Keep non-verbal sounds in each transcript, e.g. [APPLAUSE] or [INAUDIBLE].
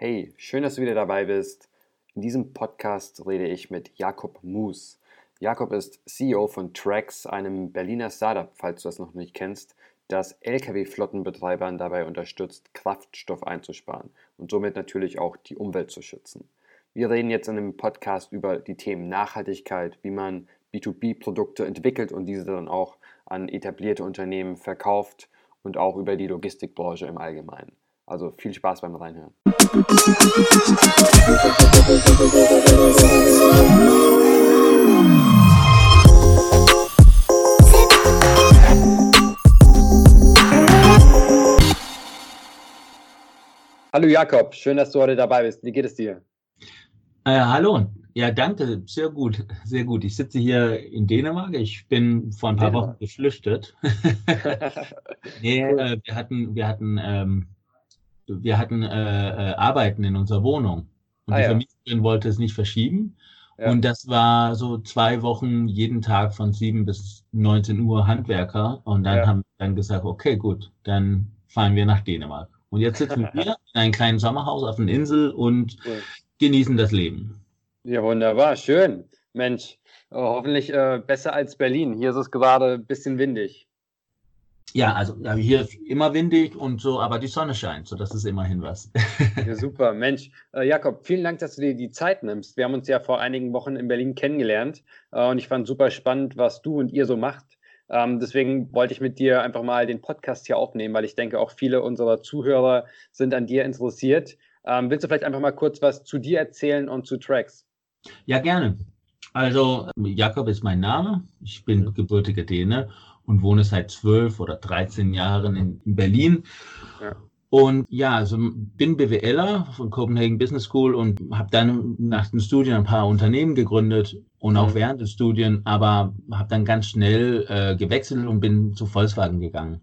Hey, schön, dass du wieder dabei bist. In diesem Podcast rede ich mit Jakob Moos. Jakob ist CEO von Trax, einem Berliner Startup, falls du das noch nicht kennst, das Lkw-Flottenbetreibern dabei unterstützt, Kraftstoff einzusparen und somit natürlich auch die Umwelt zu schützen. Wir reden jetzt in dem Podcast über die Themen Nachhaltigkeit, wie man B2B-Produkte entwickelt und diese dann auch an etablierte Unternehmen verkauft und auch über die Logistikbranche im Allgemeinen. Also viel Spaß beim Reinhören. Hallo Jakob, schön, dass du heute dabei bist. Wie geht es dir? Äh, hallo, ja, danke, sehr gut, sehr gut. Ich sitze hier in Dänemark. Ich bin vor ein paar Dänemark. Wochen geflüchtet. [LAUGHS] nee, cool. äh, wir hatten, wir hatten, ähm, wir hatten äh, äh, Arbeiten in unserer Wohnung und ah, die ja. Vermieterin wollte es nicht verschieben. Ja. Und das war so zwei Wochen jeden Tag von sieben bis 19 Uhr Handwerker. Und dann ja. haben wir dann gesagt, okay, gut, dann fahren wir nach Dänemark. Und jetzt sitzen [LAUGHS] wir in einem kleinen Sommerhaus auf einer Insel und cool. genießen das Leben. Ja, wunderbar, schön. Mensch, oh, hoffentlich äh, besser als Berlin. Hier ist es gerade ein bisschen windig. Ja, also hier ist immer windig und so, aber die Sonne scheint, so das ist immerhin was. [LAUGHS] ja, super, Mensch. Äh, Jakob, vielen Dank, dass du dir die Zeit nimmst. Wir haben uns ja vor einigen Wochen in Berlin kennengelernt äh, und ich fand super spannend, was du und ihr so macht. Ähm, deswegen wollte ich mit dir einfach mal den Podcast hier aufnehmen, weil ich denke, auch viele unserer Zuhörer sind an dir interessiert. Ähm, willst du vielleicht einfach mal kurz was zu dir erzählen und zu Tracks? Ja, gerne. Also, Jakob ist mein Name. Ich bin mhm. gebürtiger Däne und wohne seit zwölf oder 13 Jahren in, Berlin. Ja. Und ja, also bin BWLer von Copenhagen Business School und habe dann nach dem Studium ein paar Unternehmen gegründet und auch mhm. während des Studien, aber habe dann ganz schnell äh, gewechselt und bin zu Volkswagen gegangen.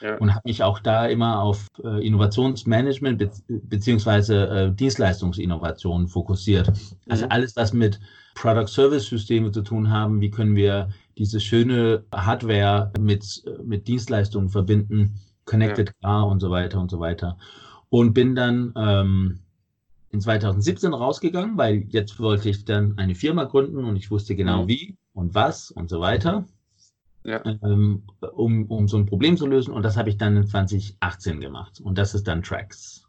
Ja. Und habe mich auch da immer auf äh, Innovationsmanagement be beziehungsweise äh, Dienstleistungsinnovation fokussiert. Also mhm. alles, was mit Product-Service-Systeme zu tun haben, wie können wir diese schöne Hardware mit, mit Dienstleistungen verbinden, Connected ja. Car und so weiter und so weiter. Und bin dann ähm, in 2017 rausgegangen, weil jetzt wollte ich dann eine Firma gründen und ich wusste genau mhm. wie und was und so weiter ja. ähm, um, um so ein Problem zu lösen. Und das habe ich dann in 2018 gemacht. Und das ist dann Tracks.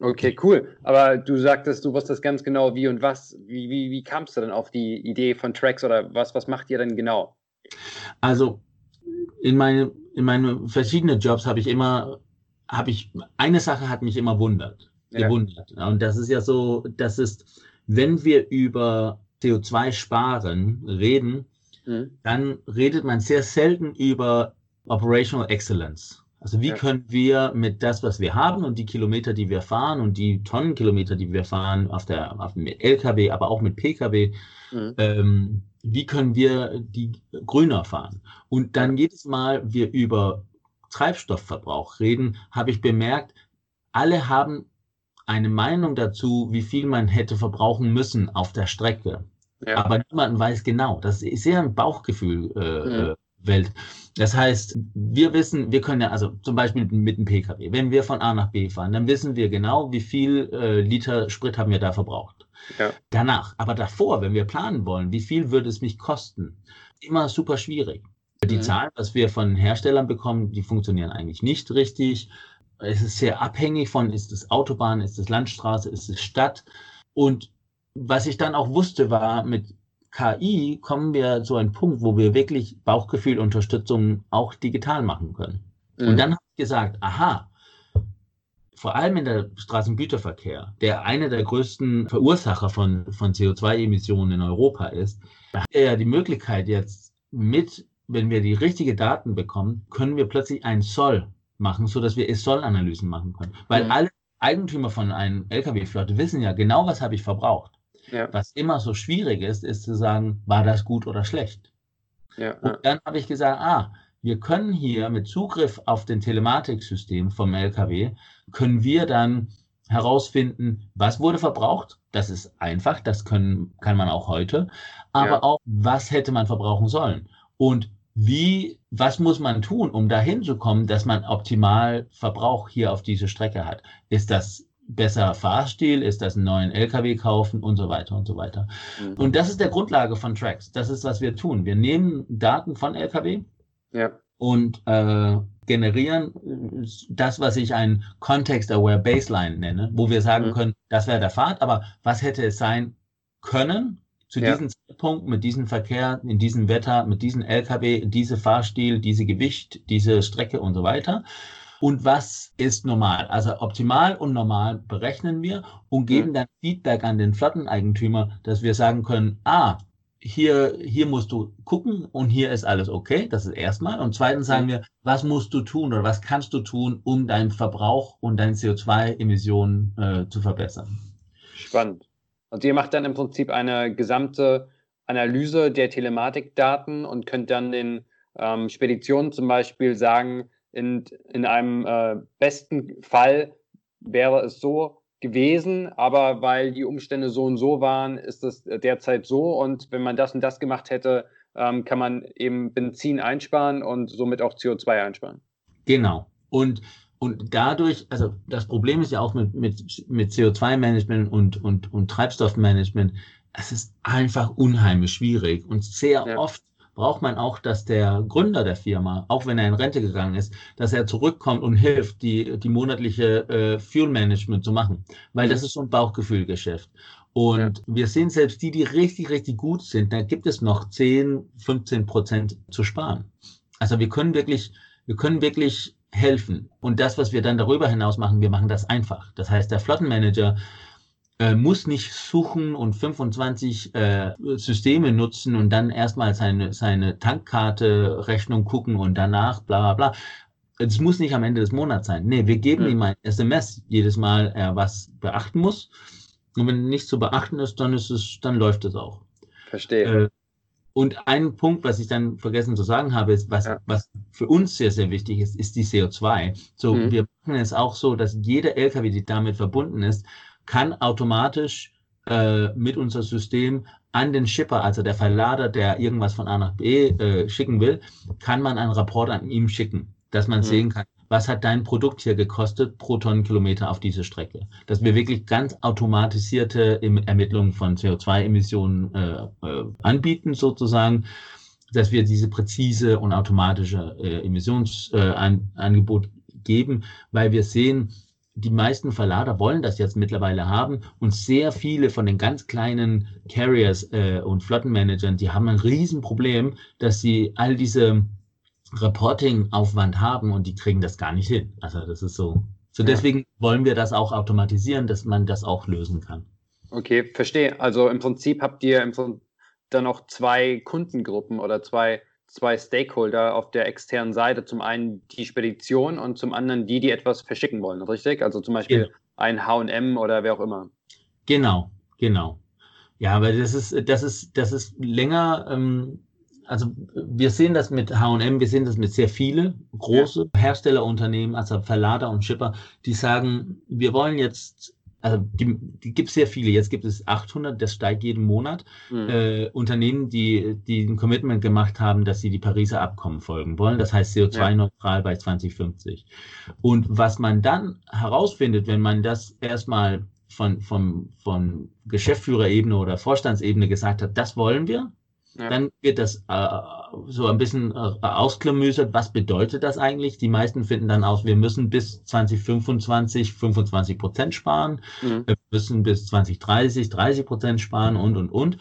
Okay, cool. Aber du sagtest, du wusstest ganz genau, wie und was. Wie, wie, wie kamst du denn auf die Idee von Tracks oder was, was macht ihr denn genau? Also, in meine, in meine verschiedenen Jobs habe ich immer, habe ich, eine Sache hat mich immer wundert, ja. gewundert. Und das ist ja so, das ist, wenn wir über CO2 sparen reden, Mhm. dann redet man sehr selten über Operational Excellence. Also wie ja. können wir mit das, was wir haben und die Kilometer, die wir fahren und die Tonnenkilometer, die wir fahren auf der auf dem LKW, aber auch mit PKW, mhm. ähm, wie können wir die grüner fahren? Und dann jedes Mal wir über Treibstoffverbrauch reden, habe ich bemerkt, alle haben eine Meinung dazu, wie viel man hätte verbrauchen müssen auf der Strecke. Ja. Aber niemand weiß genau. Das ist sehr ein Bauchgefühl. Äh, mhm. Welt. Das heißt, wir wissen, wir können ja, also zum Beispiel mit dem Pkw, wenn wir von A nach B fahren, dann wissen wir genau, wie viel äh, Liter Sprit haben wir da verbraucht. Ja. Danach, aber davor, wenn wir planen wollen, wie viel würde es mich kosten? Immer super schwierig. Die mhm. Zahlen, was wir von Herstellern bekommen, die funktionieren eigentlich nicht richtig. Es ist sehr abhängig von, ist es Autobahn, ist es Landstraße, ist es Stadt. Und was ich dann auch wusste, war, mit KI kommen wir zu einem Punkt, wo wir wirklich Bauchgefühlunterstützung auch digital machen können. Mhm. Und dann habe ich gesagt, aha, vor allem in der Straßengüterverkehr, der eine der größten Verursacher von, von CO2-Emissionen in Europa ist, da hat er ja die Möglichkeit jetzt mit, wenn wir die richtigen Daten bekommen, können wir plötzlich einen Soll machen, so dass wir Soll-Analysen machen können. Weil mhm. alle Eigentümer von einem Lkw-Flotte wissen ja genau, was habe ich verbraucht. Ja. Was immer so schwierig ist, ist zu sagen, war das gut oder schlecht? Ja, und dann habe ich gesagt, ah, wir können hier mit Zugriff auf den Telematiksystem vom LKW, können wir dann herausfinden, was wurde verbraucht. Das ist einfach, das können, kann man auch heute. Aber ja. auch, was hätte man verbrauchen sollen? Und wie, was muss man tun, um dahin zu kommen, dass man optimal Verbrauch hier auf diese Strecke hat? Ist das besser Fahrstil? Ist das einen neuen LKW kaufen und so weiter und so weiter? Mhm. Und das ist der Grundlage von Tracks. Das ist, was wir tun. Wir nehmen Daten von LKW ja. Und äh, generieren das, was ich ein Context-Aware Baseline nenne, wo wir sagen mhm. können, das wäre der Pfad, aber was hätte es sein können zu ja. diesem Zeitpunkt mit diesem Verkehr, in diesem Wetter, mit diesem LKW, diese Fahrstil, diese Gewicht, diese Strecke und so weiter. Und was ist normal? Also optimal und normal berechnen wir und geben mhm. dann Feedback an den Flotteneigentümer, dass wir sagen können, ah, hier, hier musst du gucken und hier ist alles okay. Das ist erstmal. Und zweitens sagen wir, was musst du tun oder was kannst du tun, um deinen Verbrauch und deine CO2-Emissionen äh, zu verbessern. Spannend. Und ihr macht dann im Prinzip eine gesamte Analyse der Telematikdaten und könnt dann den ähm, Speditionen zum Beispiel sagen, in, in einem äh, besten Fall wäre es so gewesen, aber weil die Umstände so und so waren, ist es derzeit so. Und wenn man das und das gemacht hätte, ähm, kann man eben Benzin einsparen und somit auch CO2 einsparen. Genau. Und und dadurch, also das Problem ist ja auch mit, mit, mit CO2-Management und, und, und Treibstoffmanagement, es ist einfach unheimlich schwierig. Und sehr ja. oft braucht man auch, dass der Gründer der Firma, auch wenn er in Rente gegangen ist, dass er zurückkommt und hilft, die, die monatliche äh, Fuel Management zu machen. Weil das ist so ein Bauchgefühlgeschäft. Und ja. wir sehen selbst die, die richtig, richtig gut sind, da gibt es noch 10, 15 Prozent zu sparen. Also wir können wirklich, wir können wirklich helfen. Und das, was wir dann darüber hinaus machen, wir machen das einfach. Das heißt, der Flottenmanager äh, muss nicht suchen und 25 äh, Systeme nutzen und dann erstmal seine, seine Tankkarte, Rechnung gucken und danach bla bla bla. Es muss nicht am Ende des Monats sein. Nee, wir geben mhm. ihm ein SMS jedes Mal, er was beachten muss. Und wenn nichts zu beachten ist, dann ist es, dann läuft es auch. Verstehe. Äh, und ein Punkt, was ich dann vergessen zu sagen habe, ist, was, ja. was für uns sehr, sehr wichtig ist, ist die CO2. So, mhm. wir machen es auch so, dass jeder LKW, die damit verbunden ist, kann automatisch äh, mit unser System an den Shipper, also der Verlader, der irgendwas von A nach B äh, schicken will, kann man einen Rapport an ihm schicken, dass man mhm. sehen kann, was hat dein Produkt hier gekostet pro Tonnenkilometer auf diese Strecke. Dass wir wirklich ganz automatisierte Ermittlungen von CO2-Emissionen äh, äh, anbieten sozusagen, dass wir diese präzise und automatische äh, Emissionsangebot äh, geben, weil wir sehen, die meisten Verlader wollen das jetzt mittlerweile haben und sehr viele von den ganz kleinen Carriers äh, und Flottenmanagern, die haben ein Riesenproblem, dass sie all diese Reporting-Aufwand haben und die kriegen das gar nicht hin. Also das ist so. So deswegen wollen wir das auch automatisieren, dass man das auch lösen kann. Okay, verstehe. Also im Prinzip habt ihr im Prinzip dann noch zwei Kundengruppen oder zwei, zwei Stakeholder auf der externen Seite. Zum einen die Spedition und zum anderen die, die etwas verschicken wollen, richtig? Also zum Beispiel genau. ein HM oder wer auch immer. Genau, genau. Ja, aber das ist, das ist, das ist länger ähm, also wir sehen das mit H&M, wir sehen das mit sehr viele große ja. Herstellerunternehmen, also Verlader und Shipper, die sagen, wir wollen jetzt also die, die gibt es sehr viele. Jetzt gibt es 800, das steigt jeden Monat. Mhm. Äh, Unternehmen, die, die ein Commitment gemacht haben, dass sie die Pariser Abkommen folgen wollen. Das heißt CO2-neutral ja. bei 2050. Und was man dann herausfindet, wenn man das erstmal von, von, von Geschäftsführerebene oder Vorstandsebene gesagt hat, das wollen wir, ja. Dann wird das äh, so ein bisschen äh, ausklamüsert. Was bedeutet das eigentlich? Die meisten finden dann aus, wir müssen bis 2025 25 Prozent sparen, mhm. wir müssen bis 2030 30 Prozent sparen und, und, und.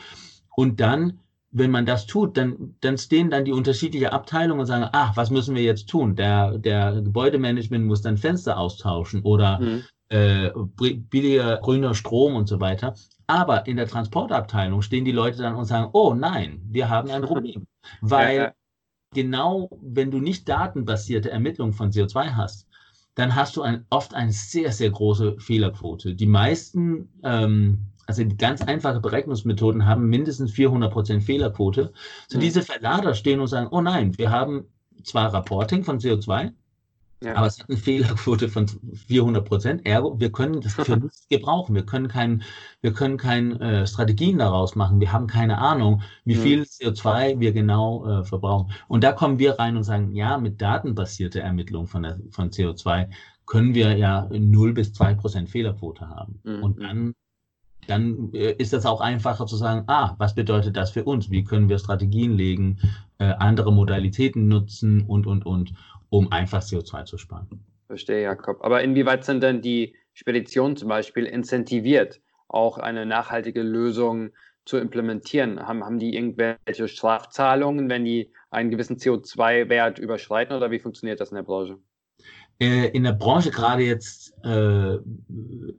Und dann, wenn man das tut, dann, dann stehen dann die unterschiedlichen Abteilungen und sagen, ach, was müssen wir jetzt tun? Der, der Gebäudemanagement muss dann Fenster austauschen oder mhm äh, billiger grüner Strom und so weiter. Aber in der Transportabteilung stehen die Leute dann und sagen, oh nein, wir haben ein Problem. [LAUGHS] Weil ja, genau, wenn du nicht datenbasierte Ermittlungen von CO2 hast, dann hast du ein, oft eine sehr, sehr große Fehlerquote. Die meisten, ähm, also die ganz einfache Berechnungsmethoden haben mindestens 400% Fehlerquote. So mhm. diese Verlader stehen und sagen, oh nein, wir haben zwar Reporting von CO2, ja. Aber es hat eine Fehlerquote von 400 Prozent. Ergo, wir können [LAUGHS] das für nichts gebrauchen. Wir können kein, wir können keine äh, Strategien daraus machen. Wir haben keine Ahnung, wie viel CO2 wir genau äh, verbrauchen. Und da kommen wir rein und sagen, ja, mit datenbasierter Ermittlung von, der, von CO2 können wir ja 0 bis 2 Prozent Fehlerquote haben. Mhm. Und dann, dann äh, ist das auch einfacher zu sagen, ah, was bedeutet das für uns? Wie können wir Strategien legen, äh, andere Modalitäten nutzen und, und, und, um einfach CO2 zu sparen. Verstehe, Jakob. Aber inwieweit sind denn die Speditionen zum Beispiel incentiviert, auch eine nachhaltige Lösung zu implementieren? Haben, haben die irgendwelche Strafzahlungen, wenn die einen gewissen CO2-Wert überschreiten oder wie funktioniert das in der Branche? Äh, in der Branche gerade jetzt äh,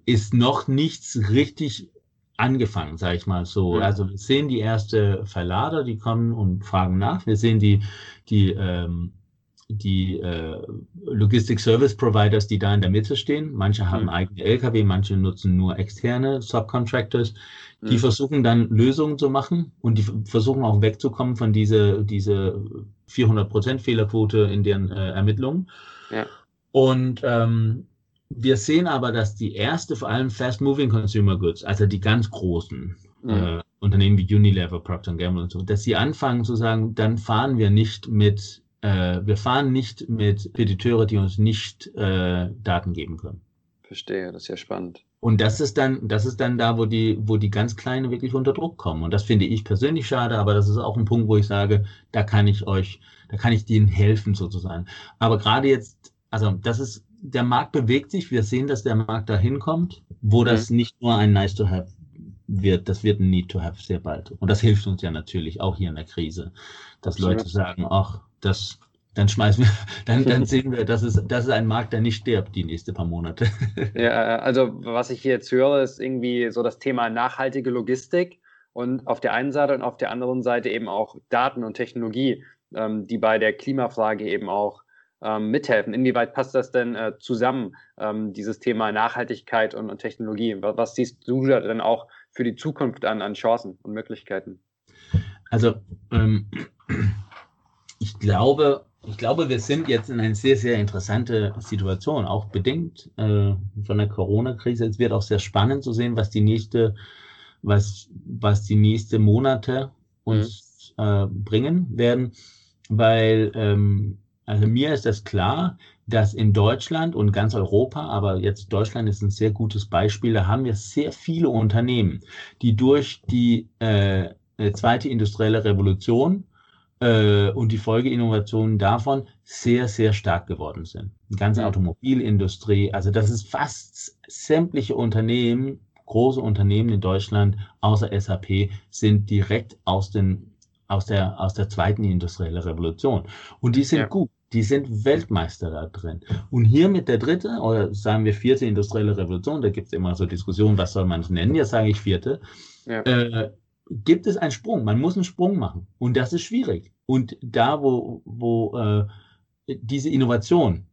ist noch nichts richtig angefangen, sage ich mal so. Also wir sehen die erste Verlader, die kommen und fragen nach. Wir sehen die, die, ähm, die äh, Logistic Service Providers, die da in der Mitte stehen. Manche haben mhm. eigene Lkw, manche nutzen nur externe Subcontractors. Die mhm. versuchen dann Lösungen zu machen und die versuchen auch wegzukommen von dieser diese 400% Fehlerquote in deren äh, Ermittlungen. Ja. Und ähm, wir sehen aber, dass die erste, vor allem Fast-Moving Consumer Goods, also die ganz großen mhm. äh, Unternehmen wie Unilever, Procter Gamble und so, dass sie anfangen zu sagen, dann fahren wir nicht mit, äh, wir fahren nicht mit Pediteure, die uns nicht äh, Daten geben können. Verstehe, das ist ja spannend. Und das ist dann, das ist dann da, wo die, wo die ganz Kleinen wirklich unter Druck kommen. Und das finde ich persönlich schade, aber das ist auch ein Punkt, wo ich sage, da kann ich euch, da kann ich denen helfen sozusagen. Aber gerade jetzt, also das ist, der Markt bewegt sich. Wir sehen, dass der Markt dahin kommt, wo mhm. das nicht nur ein Nice to have wird, das wird ein Need to have sehr bald. Und das hilft uns ja natürlich auch hier in der Krise, dass. Leute sagen, ach, das, dann schmeißen wir, [LAUGHS] dann, dann sehen wir, das ist, das ist ein Markt, der nicht stirbt die nächsten paar Monate. [LAUGHS] Ja, also was ich hier jetzt höre, ist irgendwie so das Thema nachhaltige Logistik und auf der einen Seite und auf der anderen Seite eben auch Daten und Technologie, ähm, die bei der Klimafrage eben auch ähm, mithelfen. Inwieweit passt das denn äh, zusammen, ähm, dieses Thema Nachhaltigkeit und, und Technologie? Was, was, siehst du da denn auch für die Zukunft an, an Chancen und Möglichkeiten? Also ähm, ich glaube, ich glaube, wir sind jetzt in einer sehr, sehr interessante Situation, auch bedingt äh, von der Corona-Krise. Es wird auch sehr spannend zu sehen, was die nächste, was, was die nächste Monate uns mhm. äh, bringen werden, weil ähm, also mir ist das klar, dass in Deutschland und ganz Europa, aber jetzt Deutschland ist ein sehr gutes Beispiel, da haben wir sehr viele Unternehmen, die durch die äh, äh zweite industrielle Revolution äh, und die Folgeinnovationen davon sehr, sehr stark geworden sind. Die ganze Automobilindustrie, also das ist fast sämtliche Unternehmen, große Unternehmen in Deutschland, außer SAP, sind direkt aus den aus der, aus der zweiten industriellen Revolution. Und die sind ja. gut. Die sind Weltmeister da drin. Und hier mit der dritte oder sagen wir vierte industrielle Revolution, da gibt es immer so Diskussionen, was soll man es nennen? Jetzt sage ich vierte. Ja. Äh, gibt es einen Sprung. Man muss einen Sprung machen. Und das ist schwierig. Und da, wo, wo äh, diese Innovation,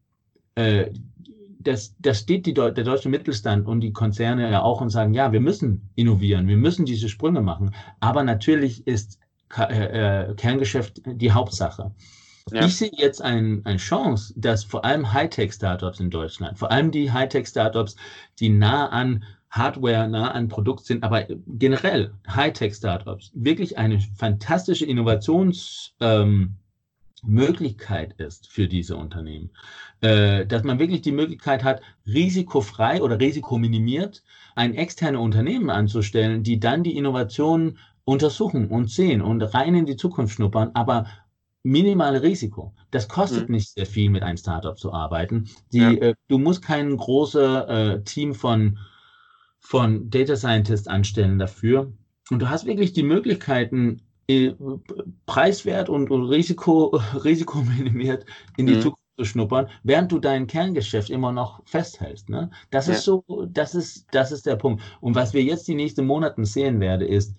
äh, das, das steht die, der deutsche Mittelstand und die Konzerne ja auch und sagen, ja, wir müssen innovieren, wir müssen diese Sprünge machen. Aber natürlich ist äh, äh, Kerngeschäft die Hauptsache. Ja. Ich sehe jetzt eine ein Chance, dass vor allem Hightech-Startups in Deutschland, vor allem die Hightech-Startups, die nah an Hardware, nah an Produkt sind, aber generell Hightech-Startups, wirklich eine fantastische Innovationsmöglichkeit ähm, ist für diese Unternehmen. Äh, dass man wirklich die Möglichkeit hat, risikofrei oder risikominimiert ein externe Unternehmen anzustellen, die dann die Innovationen untersuchen und sehen und rein in die Zukunft schnuppern, aber minimale Risiko. Das kostet mhm. nicht sehr viel, mit einem Startup zu arbeiten. Die, ja. äh, du musst kein großes äh, Team von, von Data Scientists anstellen dafür. Und du hast wirklich die Möglichkeiten, äh, preiswert und, und Risiko, [LAUGHS] Risiko minimiert in die mhm. Zukunft zu schnuppern, während du dein Kerngeschäft immer noch festhältst. Ne? Das ja. ist so, das ist, das ist der Punkt. Und was wir jetzt die nächsten Monate sehen werden, ist,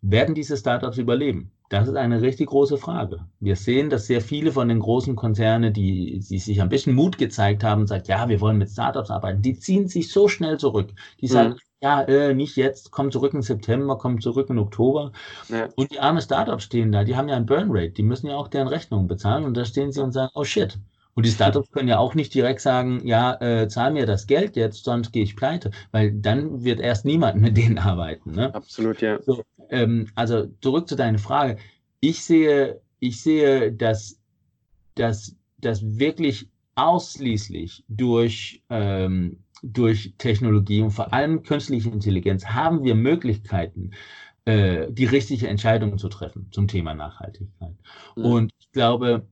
werden diese Startups überleben? Das ist eine richtig große Frage. Wir sehen, dass sehr viele von den großen Konzernen, die, die sich ein bisschen Mut gezeigt haben, sagt, ja, wir wollen mit Startups arbeiten, die ziehen sich so schnell zurück. Die sagen, mhm. Ja, äh, nicht jetzt, komm zurück im September, komm zurück im Oktober. Ja. Und die armen Startups stehen da, die haben ja ein Burnrate, die müssen ja auch deren Rechnungen bezahlen und da stehen sie und sagen, oh shit, und die Startups können ja auch nicht direkt sagen, ja, äh, zahl mir das Geld jetzt, sonst gehe ich pleite, weil dann wird erst niemand mit denen arbeiten. Ne? Absolut, ja. So, ähm, also zurück zu deiner Frage. Ich sehe, ich sehe, dass, dass, dass wirklich ausschließlich durch, ähm, durch Technologie und vor allem künstliche Intelligenz haben wir Möglichkeiten, äh, die richtige Entscheidung zu treffen zum Thema Nachhaltigkeit. Mhm. Und ich glaube,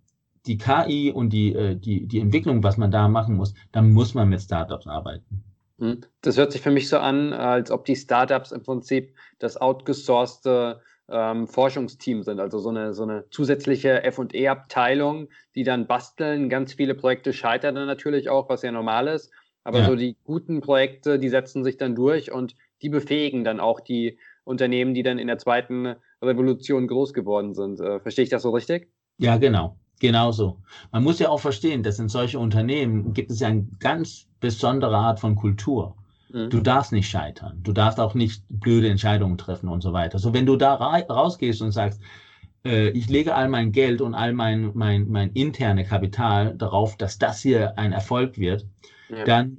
die KI und die, äh, die, die Entwicklung, was man da machen muss, da muss man mit Startups arbeiten. Mhm. Das hört sich für mich so an, als ob die Startups im Prinzip das outgesourcete ähm, Forschungsteam sind, also so eine, so eine zusätzliche FE-Abteilung, die dann basteln. Ganz viele Projekte scheitern dann natürlich auch, was ja normal ist. Aber ja. so die guten Projekte, die setzen sich dann durch und die befähigen dann auch die Unternehmen, die dann in der zweiten Revolution groß geworden sind. Äh, verstehe ich das so richtig? Ja, genau. Genauso. Man muss ja auch verstehen, dass in solchen Unternehmen gibt es ja eine ganz besondere Art von Kultur. Mhm. Du darfst nicht scheitern. Du darfst auch nicht blöde Entscheidungen treffen und so weiter. So, wenn du da rausgehst und sagst, äh, ich lege all mein Geld und all mein, mein, mein interne Kapital darauf, dass das hier ein Erfolg wird, ja. dann,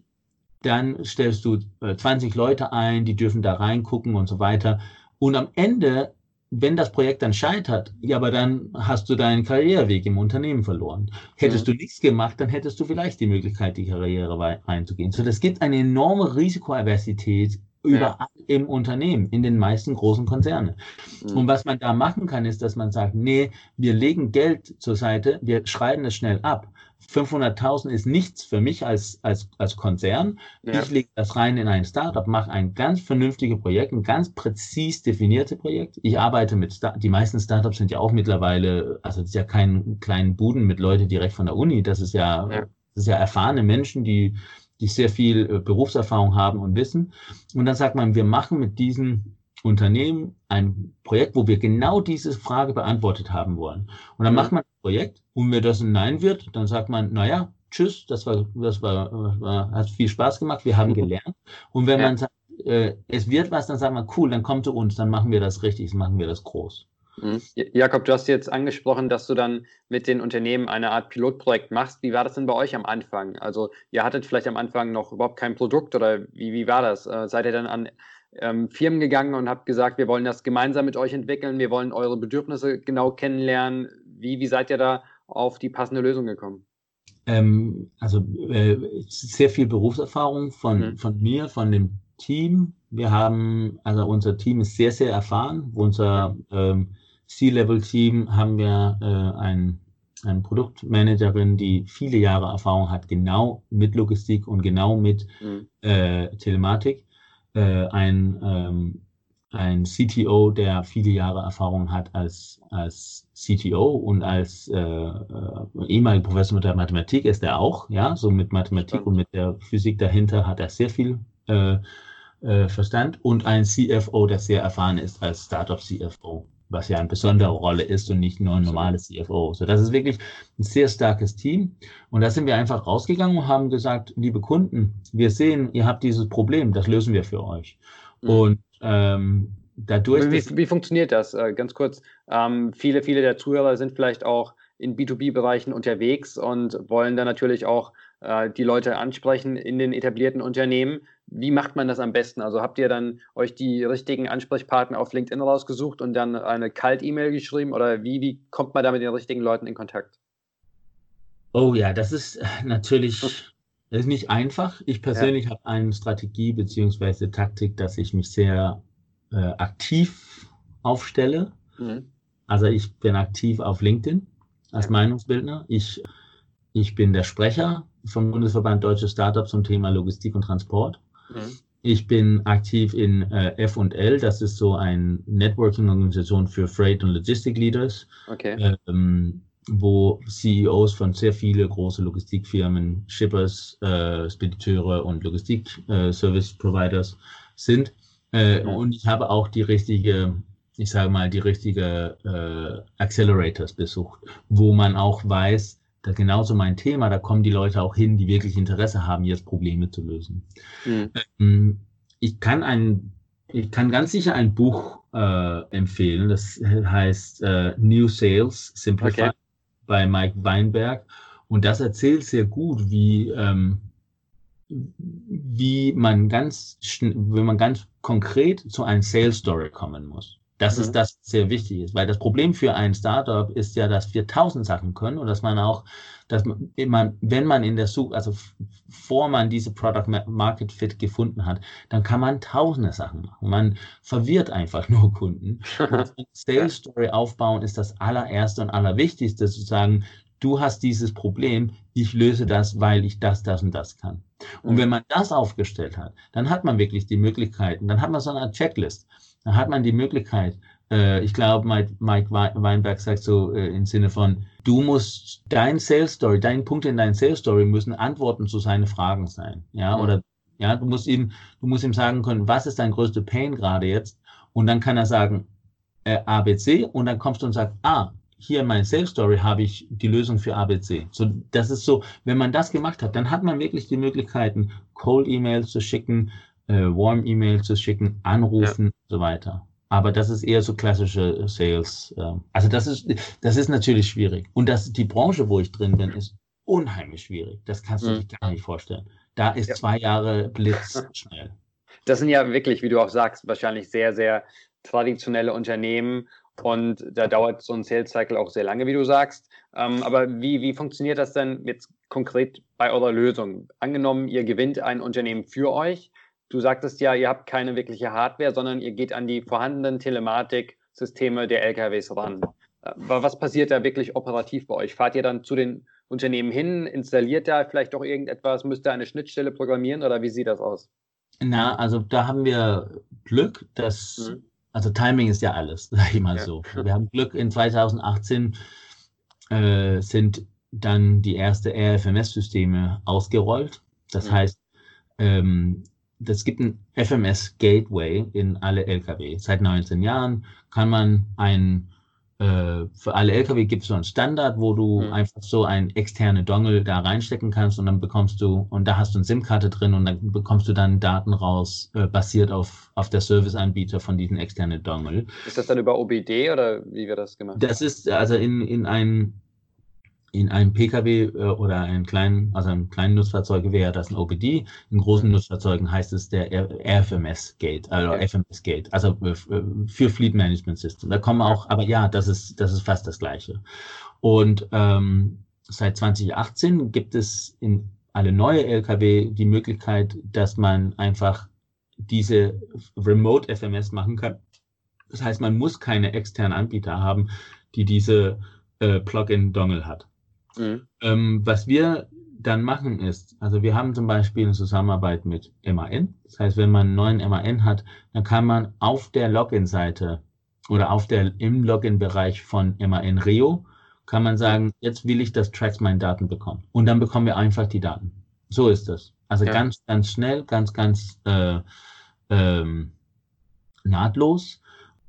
dann stellst du äh, 20 Leute ein, die dürfen da reingucken und so weiter. Und am Ende wenn das Projekt dann scheitert, ja, aber dann hast du deinen Karriereweg im Unternehmen verloren. Hättest ja. du nichts gemacht, dann hättest du vielleicht die Möglichkeit, die Karriere einzugehen. So, das gibt eine enorme Risikoaversität überall ja. im Unternehmen, in den meisten großen Konzernen. Mhm. Und was man da machen kann, ist, dass man sagt, nee, wir legen Geld zur Seite, wir schreiben es schnell ab 500.000 ist nichts für mich als, als, als Konzern. Ja. Ich lege das rein in ein Startup, mache ein ganz vernünftiges Projekt, ein ganz präzis definiertes Projekt. Ich arbeite mit, Star die meisten Startups sind ja auch mittlerweile, also das ist ja kein kleinen Buden mit Leuten direkt von der Uni, das ist ja, ja. das ist ja erfahrene Menschen, die, die sehr viel äh, Berufserfahrung haben und wissen. Und dann sagt man, wir machen mit diesen Unternehmen ein Projekt, wo wir genau diese Frage beantwortet haben wollen. Und dann mhm. macht man ein Projekt und wenn das ein Nein wird, dann sagt man, naja, tschüss, das war, das war, war hat viel Spaß gemacht, wir haben gelernt. Und wenn ja. man sagt, äh, es wird was, dann sagt man, cool, dann kommt zu uns, dann machen wir das richtig, dann machen wir das groß. Mhm. Jakob, du hast jetzt angesprochen, dass du dann mit den Unternehmen eine Art Pilotprojekt machst. Wie war das denn bei euch am Anfang? Also ihr hattet vielleicht am Anfang noch überhaupt kein Produkt oder wie, wie war das? Äh, seid ihr dann an ähm, Firmen gegangen und habt gesagt, wir wollen das gemeinsam mit euch entwickeln, wir wollen eure Bedürfnisse genau kennenlernen. Wie, wie seid ihr da auf die passende Lösung gekommen? Ähm, also äh, sehr viel Berufserfahrung von, mhm. von mir, von dem Team. Wir haben, also unser Team ist sehr, sehr erfahren. Unser ähm, C-Level-Team haben wir äh, ein eine Produktmanagerin, die viele Jahre Erfahrung hat, genau mit Logistik und genau mit mhm. äh, Telematik äh, ein, ähm, ein CTO, der viele Jahre Erfahrung hat als, als CTO und als äh, äh, ehemaliger Professor mit der Mathematik ist er auch, ja, so mit Mathematik und mit der Physik dahinter hat er sehr viel äh, äh, Verstand und ein CFO, der sehr erfahren ist als Startup CFO was ja eine besondere Rolle ist und nicht nur ein normales CFO. So, das ist wirklich ein sehr starkes Team. Und da sind wir einfach rausgegangen und haben gesagt, liebe Kunden, wir sehen, ihr habt dieses Problem, das lösen wir für euch. Mhm. Und ähm, dadurch. Wie, wie, funktioniert das? Äh, ganz kurz. Ähm, viele, viele der Zuhörer sind vielleicht auch in B2B-Bereichen unterwegs und wollen dann natürlich auch äh, die Leute ansprechen in den etablierten Unternehmen. Wie macht man das am besten? Also habt ihr dann euch die richtigen Ansprechpartner auf LinkedIn rausgesucht und dann eine Kalt-E-Mail geschrieben oder wie, wie kommt man da mit den richtigen Leuten in Kontakt? Oh ja, das ist natürlich das ist nicht einfach. Ich persönlich ja. habe eine Strategie bzw. Taktik, dass ich mich sehr äh, aktiv aufstelle. Mhm. Also ich bin aktiv auf LinkedIn als ja. Meinungsbildner. Ich, ich bin der Sprecher vom Bundesverband Deutsche Startups zum Thema Logistik und Transport. Mhm. Ich bin aktiv in äh, F&L, das ist so eine Networking-Organisation für Freight- und Logistik-Leaders, okay. ähm, wo CEOs von sehr vielen großen Logistikfirmen, Shippers, äh, Spediteure und Logistik-Service-Providers äh, sind. Äh, mhm. Und ich habe auch die richtige, ich sage mal, die richtige äh, Accelerators besucht, wo man auch weiß, da genauso mein Thema, da kommen die Leute auch hin, die wirklich Interesse haben, jetzt Probleme zu lösen. Mhm. Ähm, ich kann ein, ich kann ganz sicher ein Buch äh, empfehlen, das heißt äh, New Sales Simplified okay. bei Mike Weinberg und das erzählt sehr gut, wie ähm, wie man ganz wenn man ganz konkret zu einer Sales Story kommen muss. Das mhm. ist das, was sehr wichtig ist, weil das Problem für ein Startup ist ja, dass wir tausend Sachen können und dass man auch, dass man, wenn man in der Suche, also vor man diese Product Market Fit gefunden hat, dann kann man tausende Sachen machen. Man verwirrt einfach [LAUGHS] nur Kunden. [LAUGHS] Sales Story aufbauen ist das allererste und allerwichtigste, zu sagen, du hast dieses Problem, ich löse das, weil ich das, das und das kann. Und mhm. wenn man das aufgestellt hat, dann hat man wirklich die Möglichkeiten, dann hat man so eine Checklist dann hat man die Möglichkeit, äh, ich glaube, Mike, Weinberg sagt so äh, im Sinne von, du musst dein Sales Story, dein Punkt in dein Sales Story müssen Antworten zu seinen Fragen sein. Ja, oder ja, du musst ihm, du musst ihm sagen können, was ist dein größter Pain gerade jetzt? Und dann kann er sagen, äh, ABC und dann kommst du und sagst, ah, hier in meiner Sales Story habe ich die Lösung für ABC. So, das ist so, wenn man das gemacht hat, dann hat man wirklich die Möglichkeiten, Cold E-Mails zu schicken, äh, Warm-E-Mail zu schicken, anrufen ja. und so weiter. Aber das ist eher so klassische Sales. Äh, also das ist, das ist natürlich schwierig. Und das, die Branche, wo ich drin bin, ist unheimlich schwierig. Das kannst du mhm. dir gar nicht vorstellen. Da ist ja. zwei Jahre Blitz [LAUGHS] schnell. Das sind ja wirklich, wie du auch sagst, wahrscheinlich sehr, sehr traditionelle Unternehmen und da dauert so ein Sales Cycle auch sehr lange, wie du sagst. Ähm, aber wie, wie funktioniert das denn jetzt konkret bei eurer Lösung? Angenommen, ihr gewinnt ein Unternehmen für euch Du sagtest ja, ihr habt keine wirkliche Hardware, sondern ihr geht an die vorhandenen Telematiksysteme der LKWs ran. Äh, was passiert da wirklich operativ bei euch? Fahrt ihr dann zu den Unternehmen hin, installiert da vielleicht auch irgendetwas, müsst ihr eine Schnittstelle programmieren oder wie sieht das aus? Na, also da haben wir Glück, dass, mhm. also Timing ist ja alles, [LAUGHS] sag ich mal ja. so. Wir haben Glück, in 2018 äh, sind dann die erste RFMS-Systeme ausgerollt. Das mhm. heißt, ähm, es gibt ein FMS Gateway in alle Lkw. Seit 19 Jahren kann man ein, äh, für alle Lkw gibt es so einen Standard, wo du mhm. einfach so ein externe Dongle da reinstecken kannst und dann bekommst du, und da hast du eine SIM-Karte drin und dann bekommst du dann Daten raus, äh, basiert auf, auf der Serviceanbieter von diesen externen Dongle. Ist das dann über OBD oder wie wird das gemacht? Das ist also in, in ein in einem Pkw äh, oder einem kleinen, also einem kleinen Nutzfahrzeug wäre das ein OBD. In großen Nutzfahrzeugen heißt es der RFMS Gate, also okay. FMS Gate, also äh, für Fleet Management System. Da kommen auch, aber ja, das ist, das ist fast das Gleiche. Und ähm, seit 2018 gibt es in alle neue Lkw die Möglichkeit, dass man einfach diese Remote FMS machen kann. Das heißt, man muss keine externen Anbieter haben, die diese äh, Plugin-Dongle hat. Mhm. Ähm, was wir dann machen ist, also wir haben zum Beispiel eine Zusammenarbeit mit MAN. Das heißt, wenn man einen neuen MAN hat, dann kann man auf der Login-Seite oder auf der im Login-Bereich von MAN Rio kann man sagen, jetzt will ich, dass Tracks meine Daten bekommen. Und dann bekommen wir einfach die Daten. So ist das. Also ja. ganz, ganz schnell, ganz, ganz äh, ähm, nahtlos.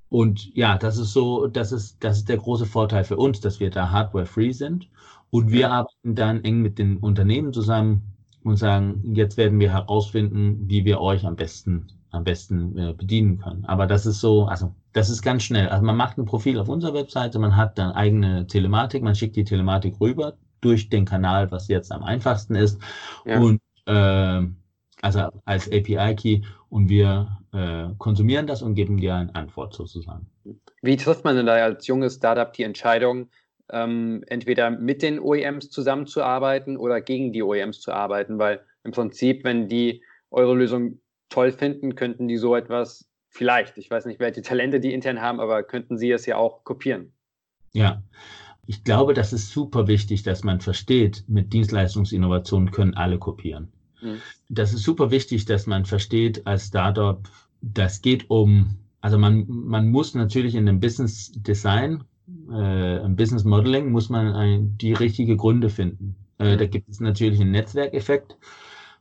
Und ja, das ist so, das ist, das ist der große Vorteil für uns, dass wir da hardware-free sind. Und wir arbeiten dann eng mit den Unternehmen zusammen und sagen, jetzt werden wir herausfinden, wie wir euch am besten, am besten äh, bedienen können. Aber das ist so, also das ist ganz schnell. Also man macht ein Profil auf unserer Webseite, man hat dann eigene Telematik, man schickt die Telematik rüber durch den Kanal, was jetzt am einfachsten ist. Ja. Und äh, also als API-Key und wir äh, konsumieren das und geben dir eine Antwort sozusagen. Wie trifft man denn da als junges Startup die Entscheidung, ähm, entweder mit den OEMs zusammenzuarbeiten oder gegen die OEMs zu arbeiten, weil im Prinzip, wenn die eure Lösung toll finden, könnten die so etwas vielleicht, ich weiß nicht, welche Talente die intern haben, aber könnten sie es ja auch kopieren. Ja, ich glaube, das ist super wichtig, dass man versteht, mit Dienstleistungsinnovationen können alle kopieren. Mhm. Das ist super wichtig, dass man versteht als Startup, das geht um, also man, man muss natürlich in dem Business Design äh, im Business Modeling muss man ein, die richtige Gründe finden. Äh, mhm. Da gibt es natürlich einen Netzwerkeffekt.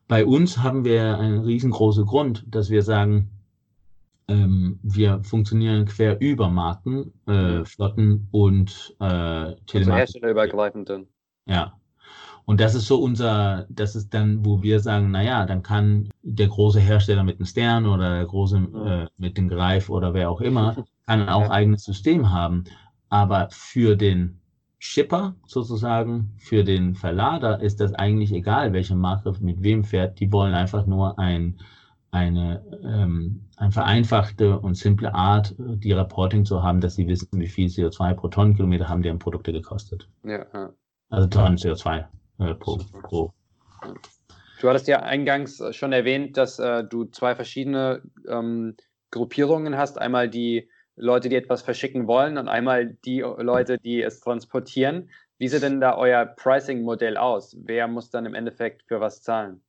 Bei uns haben wir einen riesengroßen Grund, dass wir sagen, ähm, wir funktionieren quer über Marken, äh. Flotten und äh, Telematik. Also herstellerübergreifend dann. Ja. Und das ist so unser, das ist dann, wo wir sagen, na ja, dann kann der große Hersteller mit dem Stern oder der große äh, mit dem Greif oder wer auch immer, [LAUGHS] kann auch ja. eigenes System haben. Aber für den Shipper sozusagen, für den Verlader ist das eigentlich egal, welche Marke mit wem fährt. Die wollen einfach nur ein, eine, ähm, eine vereinfachte und simple Art, die Reporting zu haben, dass sie wissen, wie viel CO2 pro Tonnenkilometer haben deren Produkte gekostet. Ja, ja. Also Tonnen CO2 äh, pro, pro. Du hattest ja eingangs schon erwähnt, dass äh, du zwei verschiedene ähm, Gruppierungen hast. Einmal die Leute, die etwas verschicken wollen und einmal die Leute, die es transportieren. Wie sieht denn da euer Pricing-Modell aus? Wer muss dann im Endeffekt für was zahlen?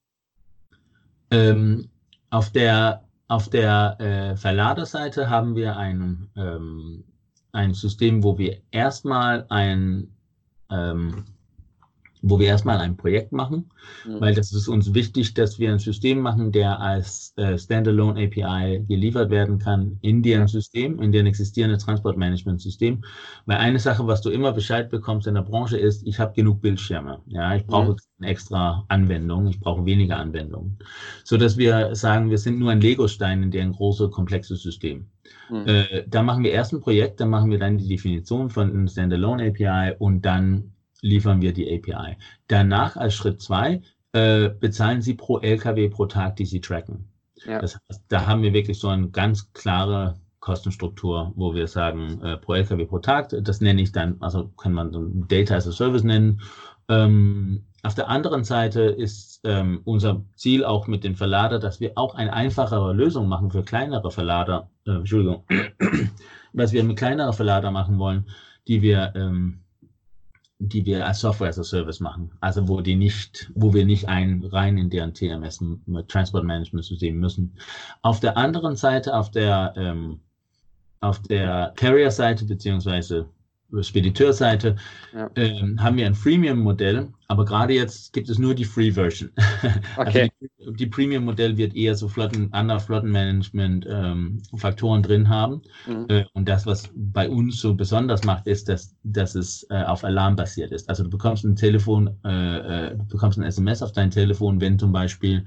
Ähm, auf der, auf der äh, Verladerseite haben wir ein, ähm, ein System, wo wir erstmal ein ähm, wo wir erstmal ein Projekt machen, mhm. weil das ist uns wichtig, dass wir ein System machen, der als äh, Standalone API geliefert werden kann in deren System, in deren existierende Transportmanagement-System. Weil eine Sache, was du immer Bescheid bekommst in der Branche ist, ich habe genug Bildschirme. Ja, ich brauche mhm. extra Anwendung, ich brauche weniger Anwendungen. So dass wir sagen, wir sind nur ein Lego-Stein in deren große, komplexe System. Mhm. Äh, da machen wir erst ein Projekt, dann machen wir dann die Definition von einem Standalone API und dann liefern wir die API. Danach als Schritt zwei äh, bezahlen Sie pro LKW pro Tag, die Sie tracken. Ja. Das heißt, da haben wir wirklich so eine ganz klare Kostenstruktur, wo wir sagen, äh, pro LKW pro Tag, das nenne ich dann, also kann man so Data as a Service nennen. Ähm, auf der anderen Seite ist ähm, unser Ziel auch mit dem Verlader, dass wir auch eine einfachere Lösung machen für kleinere Verlader. Äh, Entschuldigung, [CLEARS THROAT] was wir mit kleineren Verlader machen wollen, die wir ähm, die wir als Software as a Service machen. Also wo die nicht, wo wir nicht ein rein in deren TMS Transport Management System müssen. Auf der anderen Seite, auf der ähm, auf der Carrier-Seite beziehungsweise Spediteurseite ja. ähm, haben wir ein Freemium-Modell, aber gerade jetzt gibt es nur die Free-Version. [LAUGHS] Also okay. Also die, die Premium-Modell wird eher so Flotten, andere Flottenmanagement-Faktoren ähm, drin haben. Mhm. Äh, und das, was bei uns so besonders macht, ist, dass, dass es äh, auf Alarm basiert ist. Also du bekommst ein Telefon, äh, äh du bekommst ein SMS auf dein Telefon, wenn zum Beispiel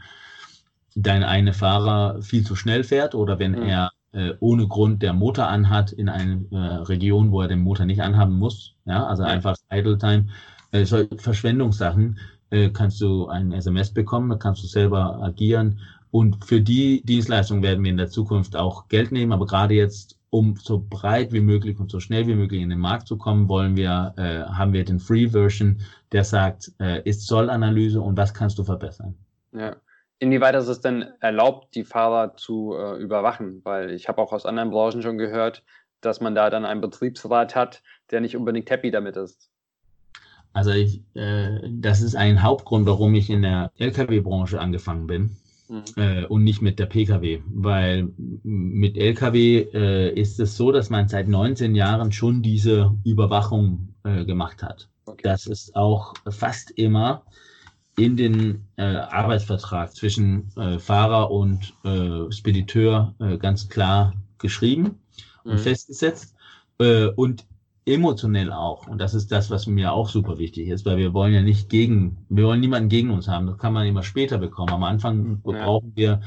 dein eine Fahrer viel zu schnell fährt oder wenn mhm. er äh, ohne Grund der Motor anhat in einer äh, Region, wo er den Motor nicht anhaben muss. Ja, also ja. einfach Idle Time. Äh, Verschwendungssachen äh, kannst du ein SMS bekommen, da kannst du selber agieren. Und für die Dienstleistung werden wir in der Zukunft auch Geld nehmen, aber gerade jetzt, um so breit wie möglich und so schnell wie möglich in den Markt zu kommen, wollen wir, äh, haben wir den Free Version, der sagt, ist Zollanalyse und was kannst du verbessern. Ja. Inwieweit ist es denn erlaubt, die Fahrer zu äh, überwachen? Weil ich habe auch aus anderen Branchen schon gehört, dass man da dann einen Betriebsrat hat, der nicht unbedingt happy damit ist. Also ich, äh, das ist ein Hauptgrund, warum ich in der Lkw-Branche angefangen bin mhm. äh, und nicht mit der Pkw. Weil mit Lkw äh, ist es so, dass man seit 19 Jahren schon diese Überwachung äh, gemacht hat. Okay. Das ist auch fast immer in den äh, Arbeitsvertrag zwischen äh, Fahrer und äh, Spediteur äh, ganz klar geschrieben und mhm. festgesetzt äh, und emotionell auch. Und das ist das, was mir auch super wichtig ist, weil wir wollen ja nicht gegen, wir wollen niemanden gegen uns haben. Das kann man immer später bekommen. Am Anfang ja. brauchen wir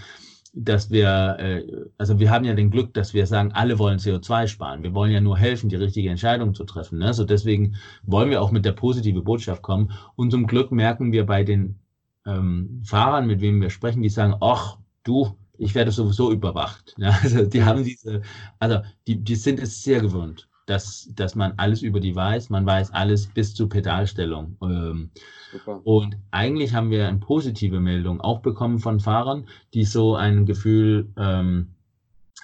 dass wir, äh, also wir haben ja den Glück, dass wir sagen, alle wollen CO2 sparen. Wir wollen ja nur helfen, die richtige Entscheidung zu treffen. Ne? So deswegen wollen wir auch mit der positive Botschaft kommen. Und zum Glück merken wir bei den ähm, Fahrern, mit wem wir sprechen, die sagen, ach, du, ich werde sowieso überwacht. Ja, also die haben diese, also die, die sind es sehr gewöhnt, dass, dass man alles über die weiß. Man weiß alles bis zur Pedalstellung. Ähm, und eigentlich haben wir eine positive Meldung auch bekommen von Fahrern, die so ein Gefühl, ähm,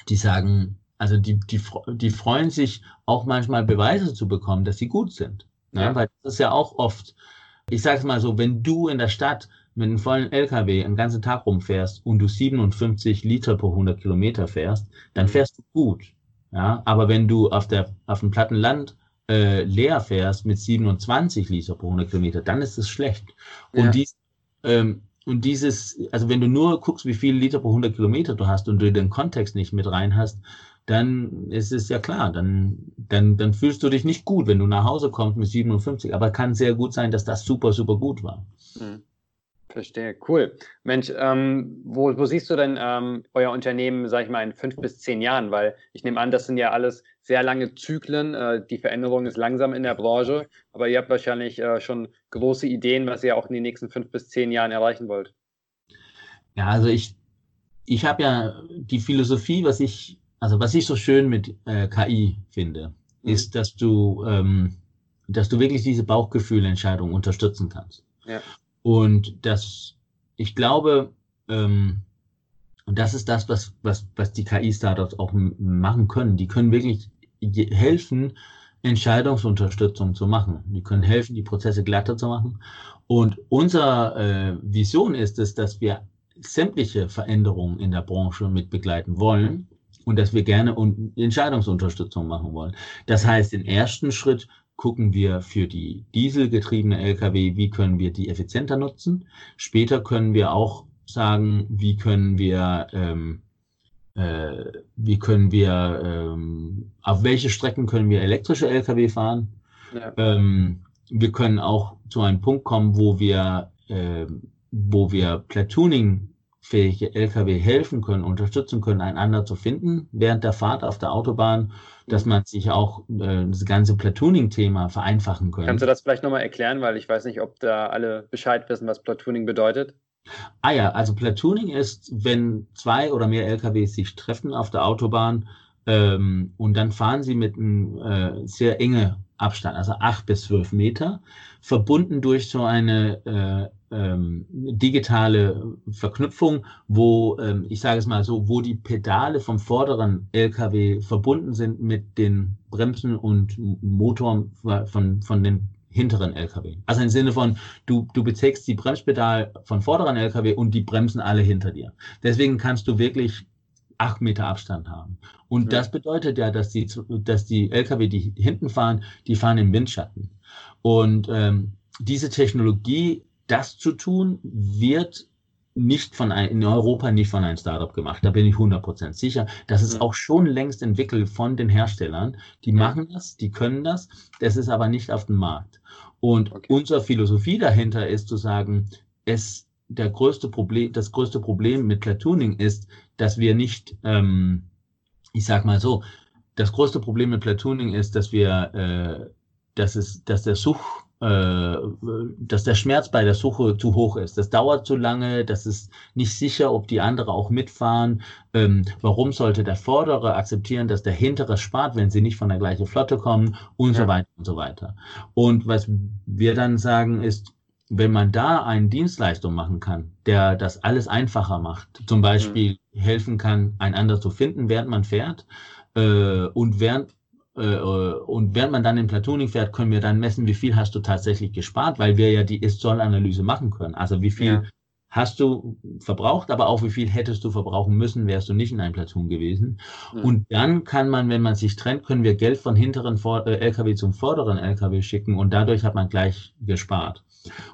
die sagen, also die, die, die freuen sich auch manchmal Beweise zu bekommen, dass sie gut sind. Ja, ja. Weil das ist ja auch oft, ich sage es mal so, wenn du in der Stadt mit einem vollen LKW einen ganzen Tag rumfährst und du 57 Liter pro 100 Kilometer fährst, dann mhm. fährst du gut. Ja, aber wenn du auf der, auf dem platten Land äh, leer fährst mit 27 Liter pro 100 Kilometer, dann ist es schlecht. Und, ja. dies, ähm, und dieses, also wenn du nur guckst, wie viele Liter pro 100 Kilometer du hast und du den Kontext nicht mit rein hast, dann ist es ja klar, dann, dann, dann fühlst du dich nicht gut, wenn du nach Hause kommst mit 57. Aber kann sehr gut sein, dass das super, super gut war. Mhm. Verstehe, cool. Mensch, ähm, wo, wo siehst du denn ähm, euer Unternehmen, sag ich mal, in fünf bis zehn Jahren? Weil ich nehme an, das sind ja alles sehr lange Zyklen. Äh, die Veränderung ist langsam in der Branche, aber ihr habt wahrscheinlich äh, schon große Ideen, was ihr auch in den nächsten fünf bis zehn Jahren erreichen wollt. Ja, also ich, ich habe ja die Philosophie, was ich, also was ich so schön mit äh, KI finde, mhm. ist, dass du, ähm, dass du wirklich diese Bauchgefühlentscheidung unterstützen kannst. Ja. Und das, ich glaube, ähm, und das ist das, was, was, was die KI-Startups auch machen können. Die können wirklich helfen, Entscheidungsunterstützung zu machen. Die können helfen, die Prozesse glatter zu machen. Und unsere äh, Vision ist es, dass wir sämtliche Veränderungen in der Branche mit begleiten wollen und dass wir gerne Entscheidungsunterstützung machen wollen. Das heißt, im ersten Schritt gucken wir für die dieselgetriebene Lkw, wie können wir die effizienter nutzen. Später können wir auch sagen, wie können wir ähm, äh, wie können wir, ähm, auf welche Strecken können wir elektrische Lkw fahren. Ja. Ähm, wir können auch zu einem Punkt kommen, wo wir, äh, wo wir Platooning-fähige Lkw helfen können, unterstützen können, einander zu finden während der Fahrt auf der Autobahn, dass man sich auch äh, das ganze Platooning-Thema vereinfachen könnte. Kannst du das vielleicht nochmal erklären, weil ich weiß nicht, ob da alle Bescheid wissen, was Platooning bedeutet? Ah ja, also Platooning ist, wenn zwei oder mehr LKWs sich treffen auf der Autobahn ähm, und dann fahren sie mit einem äh, sehr enge Abstand, also acht bis zwölf Meter, verbunden durch so eine äh, ähm, digitale Verknüpfung, wo, ähm, ich sage es mal so, wo die Pedale vom vorderen LKW verbunden sind mit den Bremsen und Motoren von, von den hinteren LKW. Also im Sinne von, du, du bezägst die Bremspedal von vorderen LKW und die bremsen alle hinter dir. Deswegen kannst du wirklich acht Meter Abstand haben. Und ja. das bedeutet ja, dass die, dass die LKW, die hinten fahren, die fahren im Windschatten. Und ähm, diese Technologie, das zu tun, wird nicht von ein, in Europa nicht von einem Startup gemacht. Da bin ich 100% sicher. Das ist auch schon längst entwickelt von den Herstellern. Die machen das, die können das. Das ist aber nicht auf dem Markt. Und okay. unsere Philosophie dahinter ist zu sagen, es der größte Problem, das größte Problem mit Platooning ist, dass wir nicht, ähm, ich sag mal so, das größte Problem mit Platooning ist, dass wir, äh, dass es, dass der Such dass der Schmerz bei der Suche zu hoch ist. Das dauert zu lange, das ist nicht sicher, ob die andere auch mitfahren. Ähm, warum sollte der Vordere akzeptieren, dass der Hintere spart, wenn sie nicht von der gleichen Flotte kommen und ja. so weiter und so weiter. Und was wir dann sagen ist, wenn man da eine Dienstleistung machen kann, der das alles einfacher macht, zum Beispiel mhm. helfen kann, einander zu finden, während man fährt, äh, und während äh, und während man dann in Platooning fährt, können wir dann messen, wie viel hast du tatsächlich gespart, weil wir ja die Ist-Soll-Analyse machen können. Also wie viel ja. hast du verbraucht, aber auch wie viel hättest du verbrauchen müssen, wärst du nicht in einem Platoon gewesen. Ja. Und dann kann man, wenn man sich trennt, können wir Geld von hinteren Vor äh, LKW zum vorderen LKW schicken und dadurch hat man gleich gespart.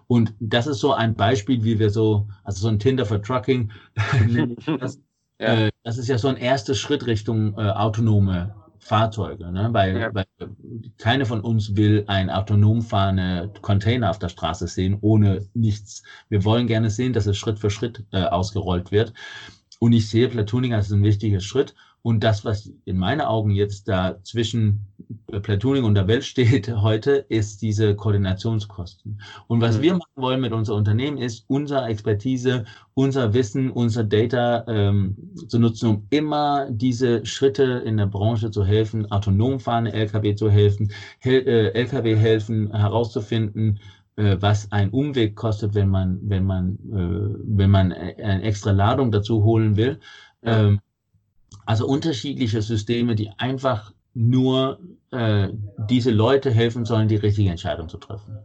Und das ist so ein Beispiel, wie wir so, also so ein Tinder für Trucking, [LAUGHS] [LAUGHS] das, ja. äh, das ist ja so ein erster Schritt Richtung äh, autonome Fahrzeuge, ne? weil, ja. weil keine von uns will ein autonom fahrende Container auf der Straße sehen, ohne nichts. Wir wollen gerne sehen, dass es Schritt für Schritt äh, ausgerollt wird. Und ich sehe Platooning als ein wichtiger Schritt. Und das, was in meinen Augen jetzt da zwischen Platooning und der Welt steht [LAUGHS] heute, ist diese Koordinationskosten. Und was mhm. wir machen wollen mit unserem Unternehmen ist, unsere Expertise, unser Wissen, unser Data ähm, zu nutzen, um immer diese Schritte in der Branche zu helfen, autonom fahrende Lkw zu helfen, Hel äh, Lkw helfen herauszufinden, äh, was ein Umweg kostet, wenn man, wenn man, äh, wenn man eine extra Ladung dazu holen will. Ähm, also unterschiedliche Systeme, die einfach nur äh, diese Leute helfen sollen, die richtige Entscheidung zu treffen.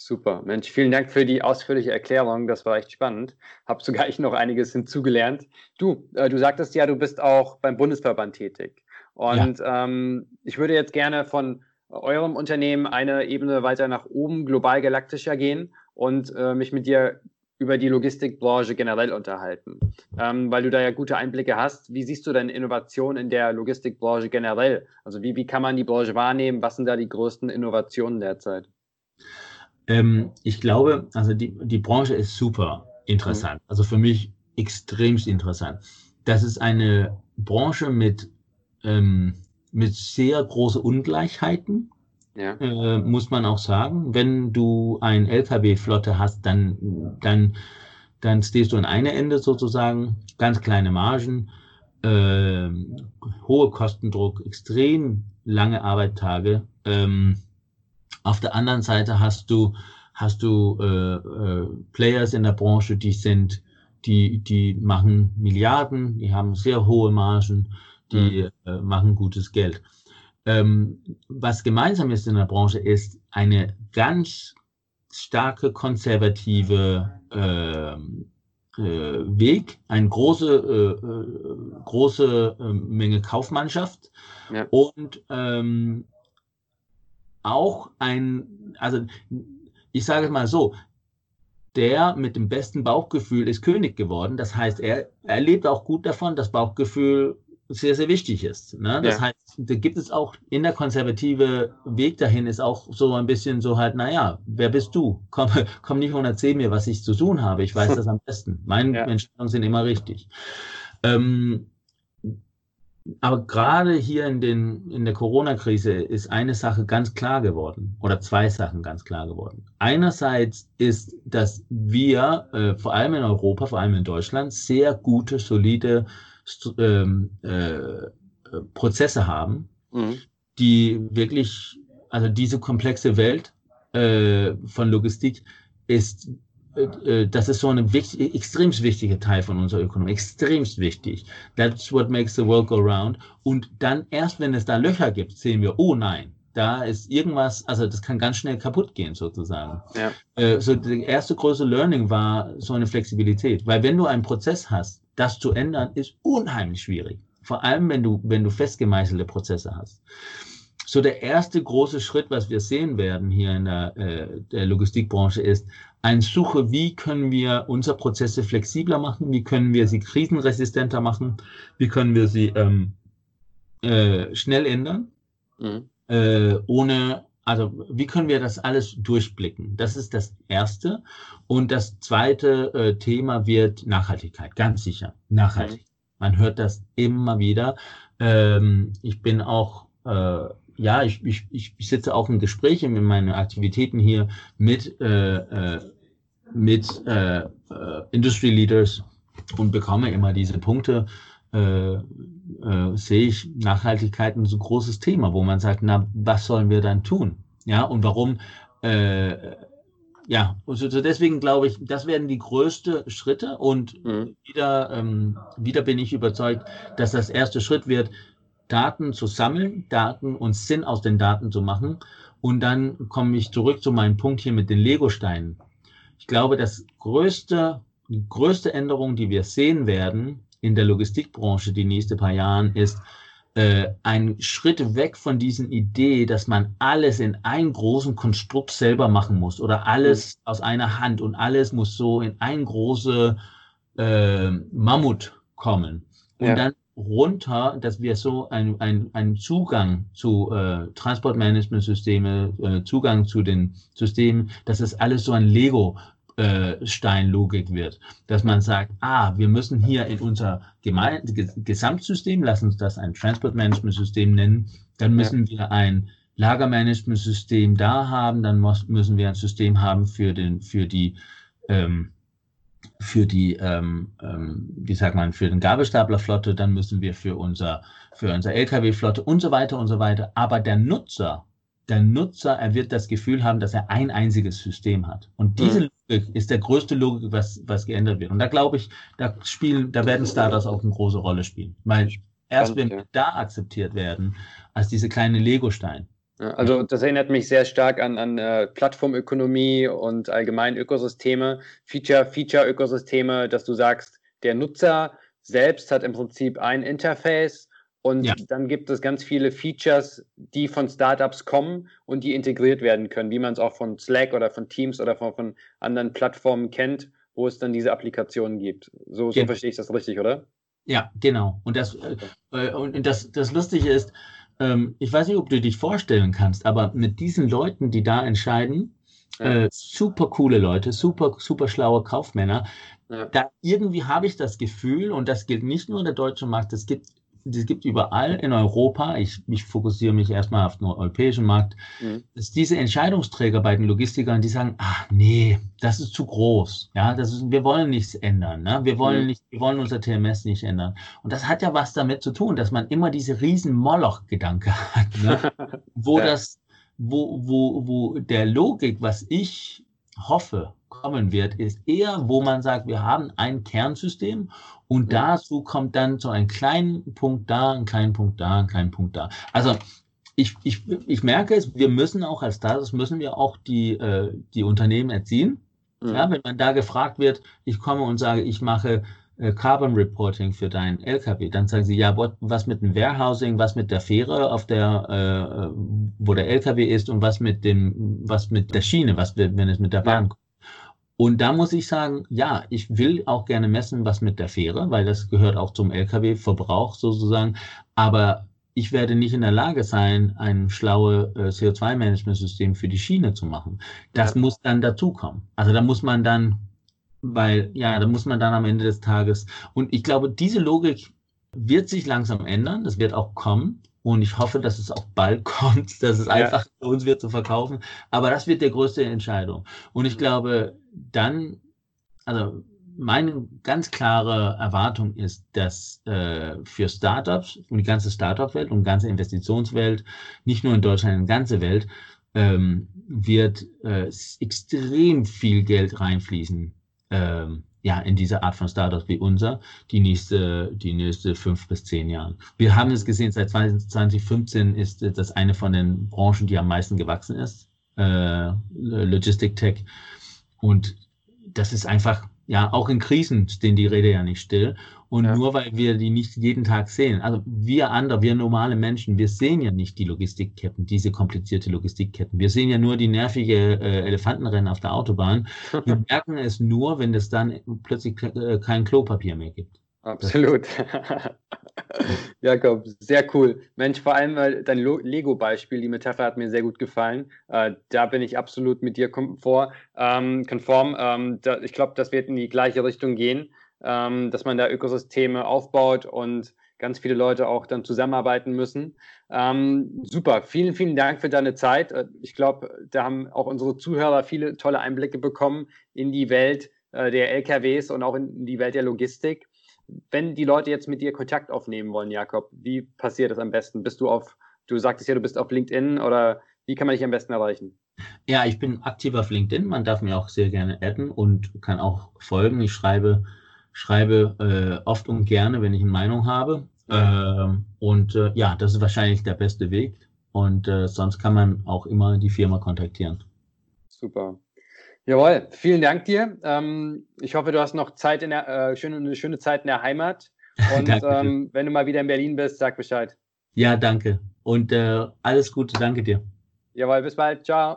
Super, Mensch, vielen Dank für die ausführliche Erklärung. Das war echt spannend. Hab sogar ich noch einiges hinzugelernt. Du, äh, du sagtest ja, du bist auch beim Bundesverband tätig. Und ja. ähm, ich würde jetzt gerne von eurem Unternehmen eine Ebene weiter nach oben, global galaktischer gehen und äh, mich mit dir über die Logistikbranche generell unterhalten, ähm, weil du da ja gute Einblicke hast. Wie siehst du denn Innovation in der Logistikbranche generell? Also wie, wie kann man die Branche wahrnehmen? Was sind da die größten Innovationen derzeit? Ähm, ich glaube, also die, die Branche ist super interessant. Mhm. Also für mich extremst interessant. Das ist eine Branche mit, ähm, mit sehr großen Ungleichheiten ja. äh, muss man auch sagen. Wenn du ein LKW-Flotte hast, dann, dann dann stehst du an einer Ende sozusagen, ganz kleine Margen, äh, hohe Kostendruck, extrem lange Arbeitstage. Ähm, auf der anderen Seite hast du hast du äh, äh, Players in der Branche, die sind, die die machen Milliarden, die haben sehr hohe Margen, die mhm. äh, machen gutes Geld. Ähm, was gemeinsam ist in der Branche, ist eine ganz starke konservative äh, äh, Weg, eine große, äh, äh große ähm, Menge Kaufmannschaft ja. und ähm, auch ein, also ich sage es mal so, der mit dem besten Bauchgefühl ist König geworden. Das heißt, er, er lebt auch gut davon, das Bauchgefühl sehr, sehr wichtig ist. Ne? Das ja. heißt, da gibt es auch in der konservative Weg dahin ist auch so ein bisschen so halt, naja, wer bist du? Komm, [LAUGHS] komm nicht und erzähl mir, was ich zu tun habe. Ich weiß das am besten. Meine [LAUGHS] ja. Entscheidungen sind immer richtig. Ähm, aber gerade hier in, den, in der Corona-Krise ist eine Sache ganz klar geworden oder zwei Sachen ganz klar geworden. Einerseits ist, dass wir äh, vor allem in Europa, vor allem in Deutschland, sehr gute, solide ähm, äh, Prozesse haben, mhm. die wirklich, also diese komplexe Welt äh, von Logistik ist, äh, das ist so ein wichtig, extrem wichtiger Teil von unserer Ökonomie, extrem wichtig. That's what makes the world go round. Und dann erst, wenn es da Löcher gibt, sehen wir, oh nein, da ist irgendwas, also das kann ganz schnell kaputt gehen sozusagen. Ja. Äh, so die erste große Learning war so eine Flexibilität, weil wenn du einen Prozess hast, das zu ändern, ist unheimlich schwierig. Vor allem, wenn du, wenn du festgemeißelte Prozesse hast. So der erste große Schritt, was wir sehen werden hier in der, äh, der Logistikbranche, ist ein Suche, wie können wir unsere Prozesse flexibler machen, wie können wir sie krisenresistenter machen, wie können wir sie ähm, äh, schnell ändern, mhm. äh, ohne also wie können wir das alles durchblicken? Das ist das Erste. Und das zweite äh, Thema wird Nachhaltigkeit, ganz sicher. Nachhaltig. Mhm. Man hört das immer wieder. Ähm, ich bin auch, äh, ja, ich, ich, ich sitze auch in Gesprächen mit meinen Aktivitäten hier mit, äh, äh, mit äh, äh, Industry Leaders und bekomme immer diese Punkte. Äh, sehe ich Nachhaltigkeit ein so großes Thema, wo man sagt, na, was sollen wir dann tun? Ja, und warum äh, ja, also deswegen glaube ich, das werden die größten Schritte und mhm. wieder, ähm, wieder bin ich überzeugt, dass das erste Schritt wird, Daten zu sammeln, Daten und Sinn aus den Daten zu machen. Und dann komme ich zurück zu meinem Punkt hier mit den Lego-Steinen. Ich glaube, das größte, die größte Änderung, die wir sehen werden in der Logistikbranche die nächsten paar Jahren, ist, äh, ein Schritt weg von diesen Idee, dass man alles in einem großen Konstrukt selber machen muss oder alles mhm. aus einer Hand und alles muss so in ein große äh, Mammut kommen. Und ja. dann runter, dass wir so einen ein Zugang zu äh, Transportmanagementsysteme, äh, Zugang zu den Systemen, dass es alles so ein Lego Steinlogik wird, dass man sagt, ah, wir müssen hier in unser Geme Gesamtsystem, lass uns das ein Transport Management System nennen, dann müssen ja. wir ein Lagermanagementsystem da haben, dann muss, müssen wir ein System haben für den, für die, ähm, für die, ähm, ähm, wie sagt man, für den Gabelstaplerflotte, dann müssen wir für unser, für unser LKW-Flotte und so weiter und so weiter. Aber der Nutzer der Nutzer, er wird das Gefühl haben, dass er ein einziges System hat. Und diese mhm. Logik ist der größte Logik, was, was geändert wird. Und da glaube ich, da spielen, da werden Startups auch eine große Rolle spielen. Weil erst wenn wir da akzeptiert werden, als diese kleine Lego-Stein. Also das erinnert mich sehr stark an, an äh, Plattformökonomie und allgemein Ökosysteme, Feature, Feature-Ökosysteme, dass du sagst, der Nutzer selbst hat im Prinzip ein Interface, und ja. dann gibt es ganz viele Features, die von Startups kommen und die integriert werden können, wie man es auch von Slack oder von Teams oder von, von anderen Plattformen kennt, wo es dann diese Applikationen gibt. So, so verstehe ich das richtig, oder? Ja, genau. Und das, äh, und das, das Lustige ist, ähm, ich weiß nicht, ob du dich vorstellen kannst, aber mit diesen Leuten, die da entscheiden, ja. äh, super coole Leute, super, super schlaue Kaufmänner, ja. da irgendwie habe ich das Gefühl, und das gilt nicht nur in der deutschen Markt, es gibt es gibt überall in Europa, ich, ich fokussiere mich erstmal auf den europäischen Markt, mhm. dass diese Entscheidungsträger bei den Logistikern, die sagen, ach nee, das ist zu groß. Ja, das ist, wir wollen nichts ändern. Ne? Wir wollen mhm. nicht, wir wollen unser TMS nicht ändern. Und das hat ja was damit zu tun, dass man immer diese riesen Moloch-Gedanke [LAUGHS] hat, ne? [LAUGHS] wo ja. das, wo, wo, wo der Logik, was ich hoffe, kommen wird, ist eher, wo man sagt, wir haben ein Kernsystem und mhm. dazu kommt dann so ein kleinen Punkt da, ein kleinen Punkt da, ein kleinen Punkt da. Also ich, ich, ich merke es, wir müssen auch als Status, müssen wir auch die, äh, die Unternehmen erziehen. Mhm. Ja, wenn man da gefragt wird, ich komme und sage, ich mache äh, Carbon Reporting für deinen LKW, dann sagen sie, ja, was mit dem Warehousing, was mit der Fähre, auf der, äh, wo der LKW ist und was mit dem, was mit der Schiene, was wenn es mit der Bahn kommt. Und da muss ich sagen, ja, ich will auch gerne messen, was mit der Fähre, weil das gehört auch zum Lkw-Verbrauch sozusagen. Aber ich werde nicht in der Lage sein, ein schlaues äh, CO2-Management-System für die Schiene zu machen. Das ja. muss dann dazukommen. Also da muss man dann, weil, ja, da muss man dann am Ende des Tages. Und ich glaube, diese Logik wird sich langsam ändern. Das wird auch kommen. Und ich hoffe, dass es auch bald [LAUGHS] kommt, dass es ja. einfach für uns wird zu verkaufen. Aber das wird der größte Entscheidung. Und ich glaube, dann, also meine ganz klare Erwartung ist, dass äh, für Startups und die ganze Startup-Welt und die ganze Investitionswelt, nicht nur in Deutschland, in die ganze Welt, ähm, wird äh, extrem viel Geld reinfließen ähm, ja, in diese Art von Startups wie unser, die nächste, die nächste fünf bis zehn Jahre. Wir haben es gesehen, seit 2015 ist das eine von den Branchen, die am meisten gewachsen ist, äh, Logistic Tech. Und das ist einfach, ja, auch in Krisen stehen die Rede ja nicht still. Und ja. nur weil wir die nicht jeden Tag sehen, also wir andere, wir normale Menschen, wir sehen ja nicht die Logistikketten, diese komplizierte Logistikketten. Wir sehen ja nur die nervige äh, Elefantenrennen auf der Autobahn. Wir [LAUGHS] merken es nur, wenn es dann plötzlich äh, kein Klopapier mehr gibt. Absolut. [LAUGHS] Jakob, sehr cool. Mensch, vor allem weil dein Lego-Beispiel, die Metapher hat mir sehr gut gefallen. Äh, da bin ich absolut mit dir konform. Ähm, konform. Ähm, da, ich glaube, das wird in die gleiche Richtung gehen ähm, dass man da Ökosysteme aufbaut und ganz viele Leute auch dann zusammenarbeiten müssen. Ähm, super, vielen, vielen Dank für deine Zeit. Äh, ich glaube, da haben auch unsere Zuhörer viele tolle Einblicke bekommen in die Welt äh, der LKWs und auch in die Welt der Logistik. Wenn die Leute jetzt mit dir Kontakt aufnehmen wollen, Jakob, wie passiert das am besten? Bist du auf, du sagtest ja, du bist auf LinkedIn oder wie kann man dich am besten erreichen? Ja, ich bin aktiv auf LinkedIn. Man darf mir auch sehr gerne adden und kann auch folgen. Ich schreibe schreibe äh, oft und gerne, wenn ich eine Meinung habe. Äh, und äh, ja, das ist wahrscheinlich der beste Weg. Und äh, sonst kann man auch immer die Firma kontaktieren. Super. Jawohl, vielen Dank dir. Ähm, ich hoffe, du hast noch Zeit in der, äh, schöne, eine schöne Zeit in der Heimat. [LAUGHS] Und ähm, wenn du mal wieder in Berlin bist, sag Bescheid. Ja, danke. Und äh, alles Gute, danke dir. Jawohl, bis bald. Ciao.